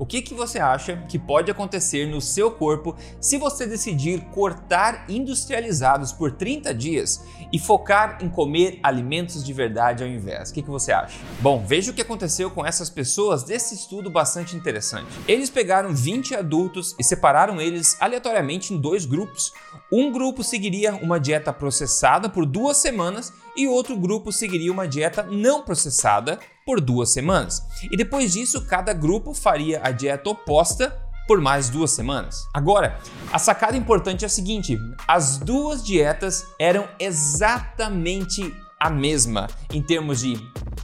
o que, que você acha que pode acontecer no seu corpo se você decidir cortar industrializados por 30 dias e focar em comer alimentos de verdade ao invés? O que, que você acha? Bom, veja o que aconteceu com essas pessoas desse estudo bastante interessante. Eles pegaram 20 adultos e separaram eles aleatoriamente em dois grupos. Um grupo seguiria uma dieta processada por duas semanas e outro grupo seguiria uma dieta não processada por duas semanas. E depois disso, cada grupo faria a dieta oposta por mais duas semanas. Agora, a sacada importante é a seguinte: as duas dietas eram exatamente a mesma em termos de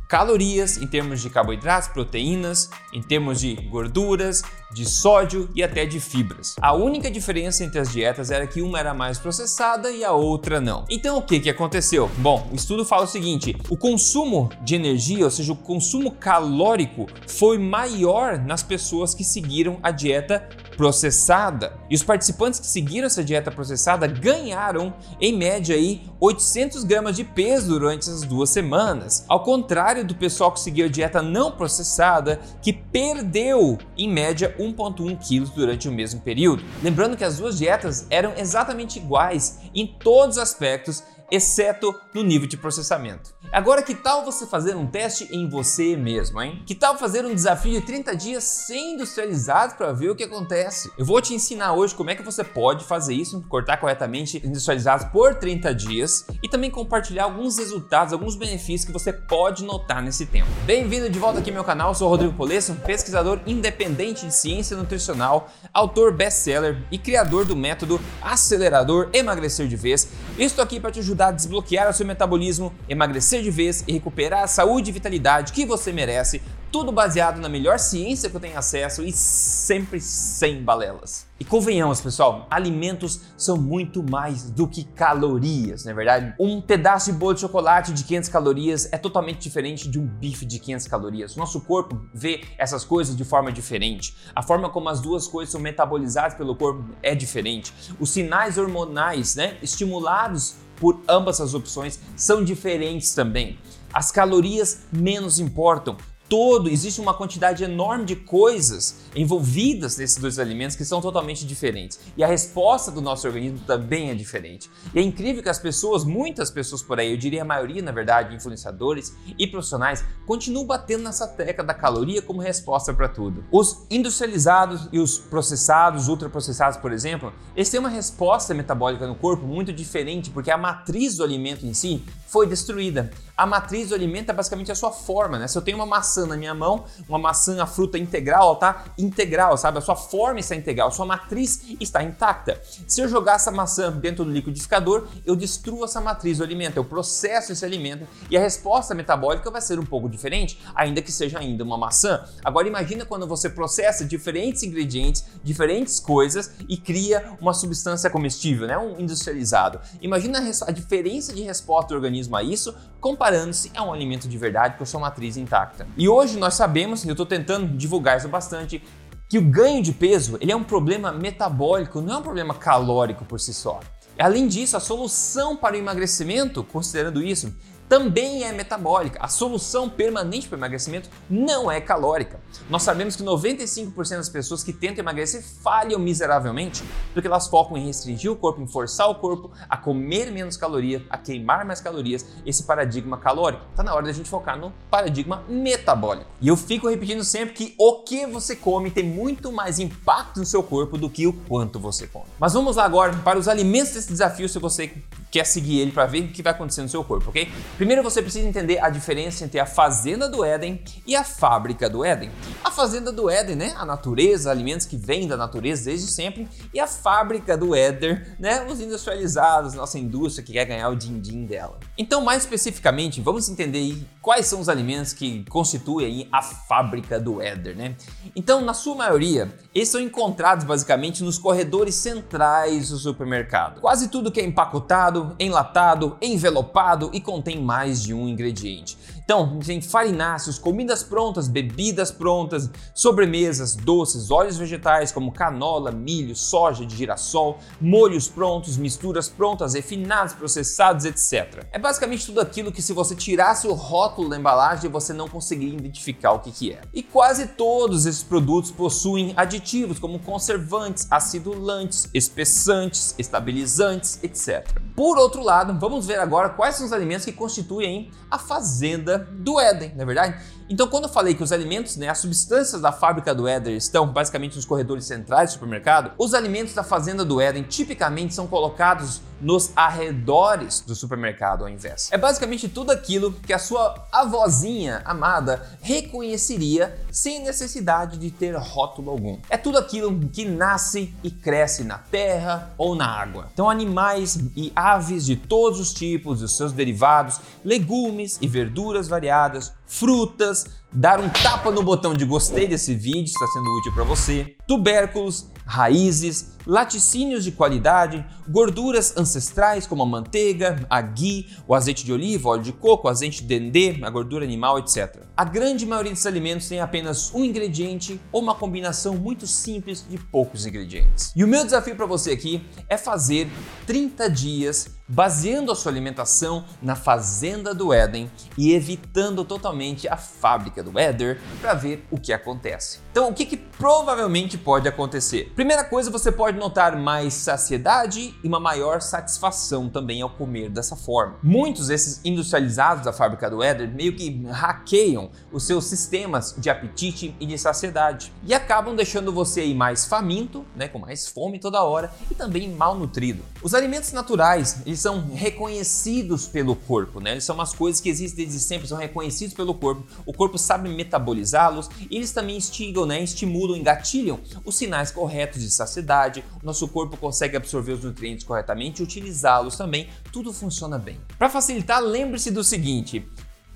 calorias, em termos de carboidratos, proteínas, em termos de gorduras, de sódio e até de fibras. A única diferença entre as dietas era que uma era mais processada e a outra não. Então o que, que aconteceu? Bom, o estudo fala o seguinte: o consumo de energia, ou seja, o consumo calórico, foi maior nas pessoas que seguiram a dieta processada. E os participantes que seguiram essa dieta processada ganharam, em média, aí, 800 gramas de peso durante essas duas semanas. Ao contrário do pessoal que seguiu a dieta não processada, que perdeu, em média, 1,1 quilos durante o mesmo período. Lembrando que as duas dietas eram exatamente iguais em todos os aspectos exceto no nível de processamento. Agora, que tal você fazer um teste em você mesmo, hein? Que tal fazer um desafio de 30 dias sem industrializados para ver o que acontece? Eu vou te ensinar hoje como é que você pode fazer isso, cortar corretamente industrializados por 30 dias e também compartilhar alguns resultados, alguns benefícios que você pode notar nesse tempo. Bem-vindo de volta aqui ao meu canal, sou Rodrigo Polesso, pesquisador independente de ciência nutricional, autor best-seller e criador do método acelerador emagrecer de vez. Estou aqui para te ajudar ajudar a desbloquear o seu metabolismo, emagrecer de vez e recuperar a saúde e vitalidade que você merece, tudo baseado na melhor ciência que eu tenho acesso e sempre sem balelas. E convenhamos, pessoal, alimentos são muito mais do que calorias, não é verdade? Um pedaço de bolo de chocolate de 500 calorias é totalmente diferente de um bife de 500 calorias. Nosso corpo vê essas coisas de forma diferente. A forma como as duas coisas são metabolizadas pelo corpo é diferente. Os sinais hormonais, né, estimulados por ambas as opções são diferentes também. As calorias menos importam, todo, existe uma quantidade enorme de coisas envolvidas nesses dois alimentos que são totalmente diferentes. E a resposta do nosso organismo também é diferente. E é incrível que as pessoas, muitas pessoas por aí, eu diria a maioria, na verdade, influenciadores e profissionais, continuam batendo nessa tecla da caloria como resposta para tudo. Os industrializados e os processados, ultraprocessados, por exemplo, eles têm uma resposta metabólica no corpo muito diferente porque a matriz do alimento em si foi destruída. A matriz do alimento é basicamente a sua forma, né? Se eu tenho uma maçã na minha mão, uma maçã, a fruta integral, tá integral, sabe? A sua forma está integral, a sua matriz está intacta. Se eu jogar essa maçã dentro do liquidificador, eu destruo essa matriz do alimento, eu processo esse alimento e a resposta metabólica vai ser um pouco diferente, ainda que seja ainda uma maçã. Agora imagina quando você processa diferentes ingredientes, diferentes coisas e cria uma substância comestível, né? Um industrializado. Imagina a diferença de resposta do organismo a isso, comparando-se a um alimento de verdade com a sua matriz intacta. E hoje nós sabemos, e eu estou tentando divulgar isso bastante, que o ganho de peso ele é um problema metabólico, não é um problema calórico por si só. Além disso, a solução para o emagrecimento, considerando isso, também é metabólica. A solução permanente para o emagrecimento não é calórica. Nós sabemos que 95% das pessoas que tentam emagrecer falham miseravelmente porque elas focam em restringir o corpo, em forçar o corpo a comer menos calorias, a queimar mais calorias, esse paradigma calórico. Está na hora da gente focar no paradigma metabólico. E eu fico repetindo sempre que o que você come tem muito mais impacto no seu corpo do que o quanto você come. Mas vamos lá agora para os alimentos desse desafio se você quer seguir ele para ver o que vai acontecer no seu corpo, ok? Primeiro você precisa entender a diferença entre a fazenda do Éden e a fábrica do Éden. A fazenda do Éden, né? A natureza, alimentos que vêm da natureza desde sempre, e a fábrica do Éder, né? Os industrializados, nossa indústria que quer ganhar o din-din dela. Então, mais especificamente, vamos entender quais são os alimentos que constituem a fábrica do Éder, né? Então, na sua maioria, eles são encontrados basicamente nos corredores centrais do supermercado. Quase tudo que é empacotado, enlatado, envelopado e contém mais de um ingrediente. Então, tem farináceos, comidas prontas, bebidas prontas, sobremesas, doces, óleos vegetais como canola, milho, soja de girassol, molhos prontos, misturas prontas, refinados, processados, etc. É basicamente tudo aquilo que se você tirasse o rótulo da embalagem, você não conseguiria identificar o que, que é. E quase todos esses produtos possuem aditivos como conservantes, acidulantes, espessantes, estabilizantes, etc. Por outro lado, vamos ver agora quais são os alimentos que constituem a fazenda do Éden, não é verdade? Então, quando eu falei que os alimentos, né, as substâncias da fábrica do Éden estão basicamente nos corredores centrais do supermercado, os alimentos da fazenda do Éden tipicamente são colocados nos arredores do supermercado ao invés. É basicamente tudo aquilo que a sua avózinha amada reconheceria sem necessidade de ter rótulo algum. É tudo aquilo que nasce e cresce na terra ou na água. Então, animais e aves de todos os tipos, os seus derivados, legumes e verduras variadas, frutas, dar um tapa no botão de gostei desse vídeo, está sendo útil para você, tubérculos, raízes, laticínios de qualidade, gorduras ancestrais como a manteiga, a ghee, o azeite de oliva, óleo de coco, azeite de dendê, a gordura animal, etc. A grande maioria desses alimentos tem apenas um ingrediente ou uma combinação muito simples de poucos ingredientes. E o meu desafio para você aqui é fazer 30 dias baseando a sua alimentação na fazenda do Éden e evitando totalmente a fábrica do Éder para ver o que acontece. Então, o que, que provavelmente pode acontecer? Primeira coisa, você pode notar mais saciedade e uma maior satisfação também ao comer dessa forma. Muitos desses industrializados da fábrica do Éder meio que hackeiam os seus sistemas de apetite e de saciedade e acabam deixando você aí mais faminto, né, com mais fome toda hora e também mal nutrido. Os alimentos naturais, eles são reconhecidos pelo corpo, né? Eles são umas coisas que existem desde sempre, são reconhecidos pelo corpo. O corpo sabe metabolizá-los e eles também instigam, né? Estimulam, engatilham os sinais corretos de saciedade. Nosso corpo consegue absorver os nutrientes corretamente e utilizá-los também. Tudo funciona bem. Para facilitar, lembre-se do seguinte: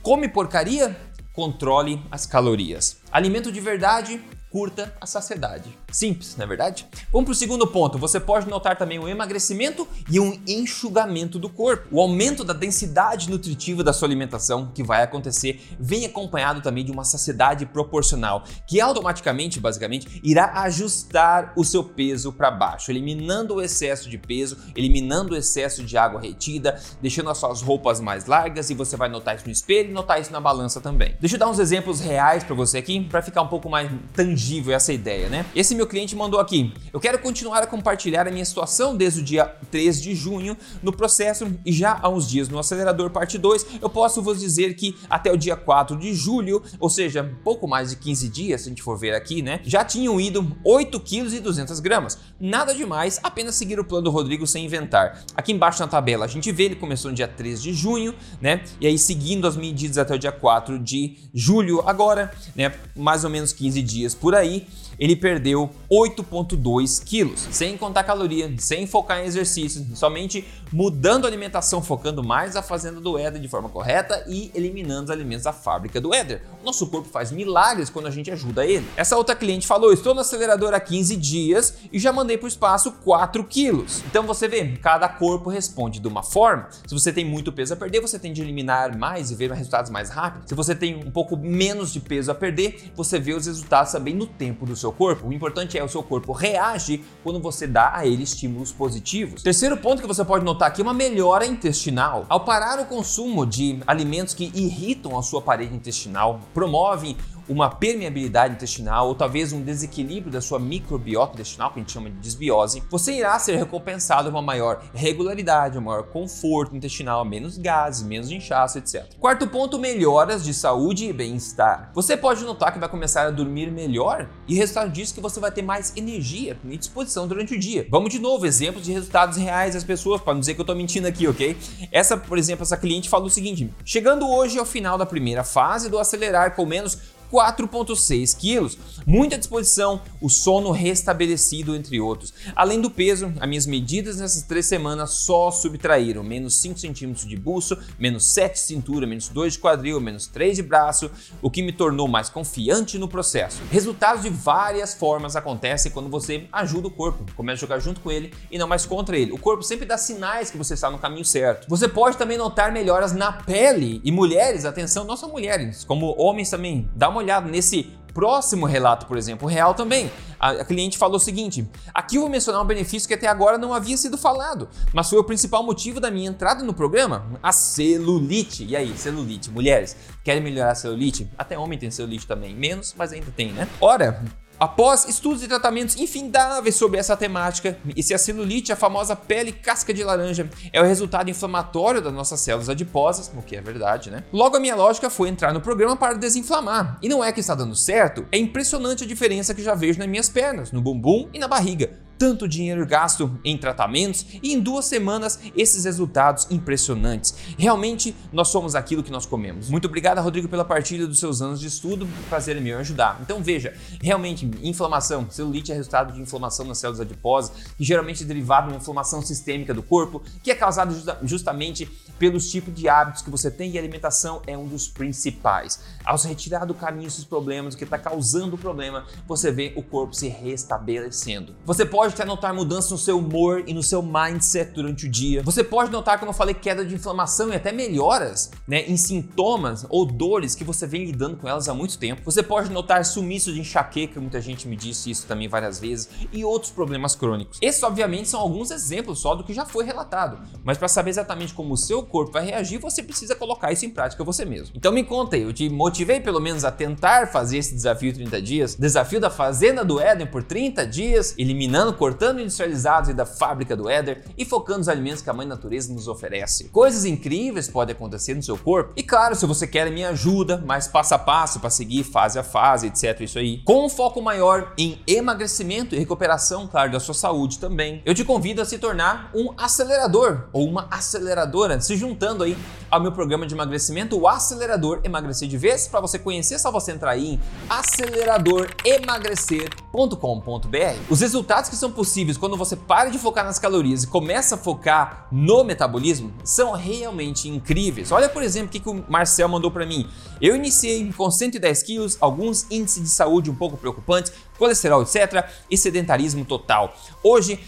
come porcaria? Controle as calorias. Alimento de verdade, curta a saciedade. Simples, não é verdade? Vamos para o segundo ponto. Você pode notar também um emagrecimento e um enxugamento do corpo. O aumento da densidade nutritiva da sua alimentação que vai acontecer vem acompanhado também de uma saciedade proporcional, que automaticamente, basicamente, irá ajustar o seu peso para baixo, eliminando o excesso de peso, eliminando o excesso de água retida, deixando as suas roupas mais largas e você vai notar isso no espelho e notar isso na balança também. Deixa eu dar uns exemplos reais para você aqui, para ficar um pouco mais tangível tangível essa ideia, né? Esse meu cliente mandou aqui: Eu quero continuar a compartilhar a minha situação desde o dia 3 de junho no processo e já há uns dias no acelerador parte 2, eu posso vos dizer que até o dia 4 de julho, ou seja, pouco mais de 15 dias, se a gente for ver aqui, né? Já tinham ido 8 quilos e 200 gramas. Nada demais, apenas seguir o plano do Rodrigo sem inventar. Aqui embaixo na tabela a gente vê ele começou no dia 3 de junho, né? E aí seguindo as medidas até o dia 4 de julho agora, né? Mais ou menos 15 dias por por aí, ele perdeu 8,2 quilos, sem contar caloria, sem focar em exercícios, somente mudando a alimentação, focando mais a fazenda do Éder de forma correta e eliminando os alimentos da fábrica do Éder. Nosso corpo faz milagres quando a gente ajuda ele. Essa outra cliente falou: Estou no acelerador há 15 dias e já mandei para o espaço 4 quilos. Então você vê, cada corpo responde de uma forma. Se você tem muito peso a perder, você tende a eliminar mais e ver resultados mais rápido. Se você tem um pouco menos de peso a perder, você vê os resultados também no tempo do seu corpo. O importante é o seu corpo reage quando você dá a ele estímulos positivos. Terceiro ponto que você pode notar aqui é uma melhora intestinal. Ao parar o consumo de alimentos que irritam a sua parede intestinal, promovem uma permeabilidade intestinal ou talvez um desequilíbrio da sua microbiota intestinal, que a gente chama de desbiose, você irá ser recompensado com uma maior regularidade, um maior conforto intestinal, menos gases, menos inchaço, etc. Quarto ponto, melhoras de saúde e bem-estar. Você pode notar que vai começar a dormir melhor e resultado disso é que você vai ter mais energia e disposição durante o dia. Vamos de novo, exemplos de resultados reais das pessoas, para não dizer que eu estou mentindo aqui, ok? Essa, por exemplo, essa cliente falou o seguinte: chegando hoje ao final da primeira fase do acelerar com menos 4,6 quilos. Muita disposição, o sono restabelecido, entre outros. Além do peso, as minhas medidas nessas três semanas só subtraíram menos 5 centímetros de buço, menos 7 de cintura, menos 2 de quadril, menos 3 de braço, o que me tornou mais confiante no processo. Resultados de várias formas acontecem quando você ajuda o corpo, começa a jogar junto com ele e não mais contra ele. O corpo sempre dá sinais que você está no caminho certo. Você pode também notar melhoras na pele e mulheres, atenção, não só mulheres, como homens também. Dá uma olhada nesse próximo relato, por exemplo, real também. A, a, cliente falou o seguinte: aqui eu vou mencionar um benefício que até agora não havia sido falado, mas foi o principal motivo da minha entrada no programa, a celulite. E aí, celulite, mulheres, querem melhorar a celulite? Até homem tem celulite também, menos, mas ainda tem, né? Ora, Após estudos e tratamentos infindáveis sobre essa temática, e se a celulite, a famosa pele casca de laranja, é o resultado inflamatório das nossas células adiposas, o que é verdade, né? Logo a minha lógica foi entrar no programa para desinflamar. E não é que está dando certo, é impressionante a diferença que já vejo nas minhas pernas, no bumbum e na barriga tanto dinheiro gasto em tratamentos e em duas semanas esses resultados impressionantes. Realmente nós somos aquilo que nós comemos. Muito obrigado, Rodrigo, pela partilha dos seus anos de estudo. Prazer em me ajudar. Então veja, realmente inflamação, celulite é resultado de inflamação nas células adiposas, que geralmente é derivado de uma inflamação sistêmica do corpo, que é causada justamente pelos tipos de hábitos que você tem e alimentação é um dos principais. Ao se retirar do caminho esses problemas, o que está causando o problema, você vê o corpo se restabelecendo. Você pode até notar mudança no seu humor e no seu mindset durante o dia. Você pode notar, como eu falei, queda de inflamação e até melhoras né, em sintomas ou dores que você vem lidando com elas há muito tempo. Você pode notar sumiço de enxaqueca, muita gente me disse isso também várias vezes, e outros problemas crônicos. Esses, obviamente, são alguns exemplos só do que já foi relatado, mas para saber exatamente como o seu corpo vai reagir, você precisa colocar isso em prática você mesmo. Então me conta aí, eu te motivei pelo menos a tentar fazer esse desafio 30 dias, desafio da Fazenda do Éden por 30 dias, eliminando, cortando industrializados e da fábrica do Éder e focando nos alimentos que a mãe natureza nos oferece. Coisas incríveis podem acontecer no seu corpo e claro, se você quer minha ajuda, mais passo a passo para seguir fase a fase, etc, isso aí, com um foco maior em emagrecimento e recuperação, claro, da sua saúde também. Eu te convido a se tornar um acelerador ou uma aceleradora, se juntando aí ao meu programa de emagrecimento, o Acelerador Emagrecer de Vez. Para você conhecer, só você entrar aí em aceleradoremagrecer.com.br. Os resultados que são possíveis quando você para de focar nas calorias e começa a focar no metabolismo são realmente incríveis. Olha, por exemplo, o que, que o Marcel mandou para mim. Eu iniciei com 110 quilos, alguns índices de saúde um pouco preocupantes, colesterol, etc., e sedentarismo total. Hoje,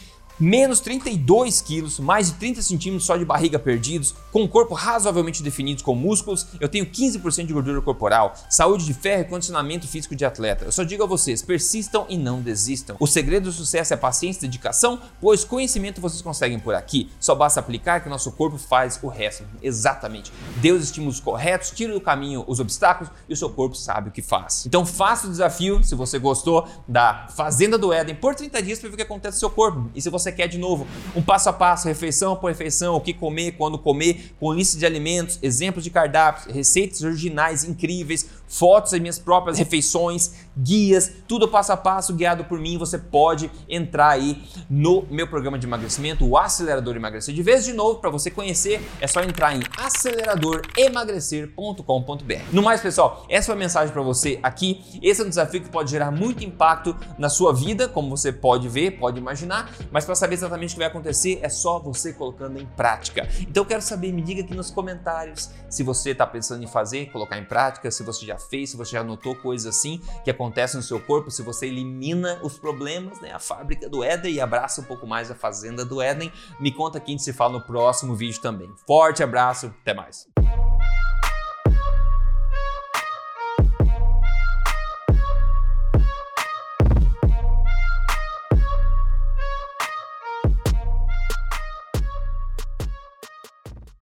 menos 32 quilos, mais de 30 centímetros só de barriga perdidos, com um corpo razoavelmente definido com músculos, eu tenho 15% de gordura corporal, saúde de ferro e condicionamento físico de atleta. Eu só digo a vocês, persistam e não desistam. O segredo do sucesso é paciência e dedicação, pois conhecimento vocês conseguem por aqui. Só basta aplicar que nosso corpo faz o resto. Exatamente. Deus estímulos corretos, tira do caminho os obstáculos e o seu corpo sabe o que faz. Então faça o desafio, se você gostou da Fazenda do Éden, por 30 dias para ver o que acontece no seu corpo. E se você quer de novo um passo a passo, refeição por refeição, o que comer, quando comer, com lista de alimentos, exemplos de cardápios, receitas originais incríveis, fotos das minhas próprias refeições, guias, tudo passo a passo guiado por mim. Você pode entrar aí no meu programa de emagrecimento, o Acelerador Emagrecer. De vez de novo, para você conhecer, é só entrar em aceleradoremagrecer.com.br. No mais, pessoal, essa foi a mensagem para você aqui. Esse é um desafio que pode gerar muito impacto na sua vida, como você pode ver, pode imaginar, mas para saber exatamente o que vai acontecer, é só você colocando em prática. Então eu quero saber, me diga aqui nos comentários se você está pensando em fazer, colocar em prática, se você já fez, se você já notou coisas assim que acontecem no seu corpo, se você elimina os problemas, né? A fábrica do Éden e abraça um pouco mais a fazenda do Éden. Me conta gente se fala no próximo vídeo também. Forte abraço, até mais.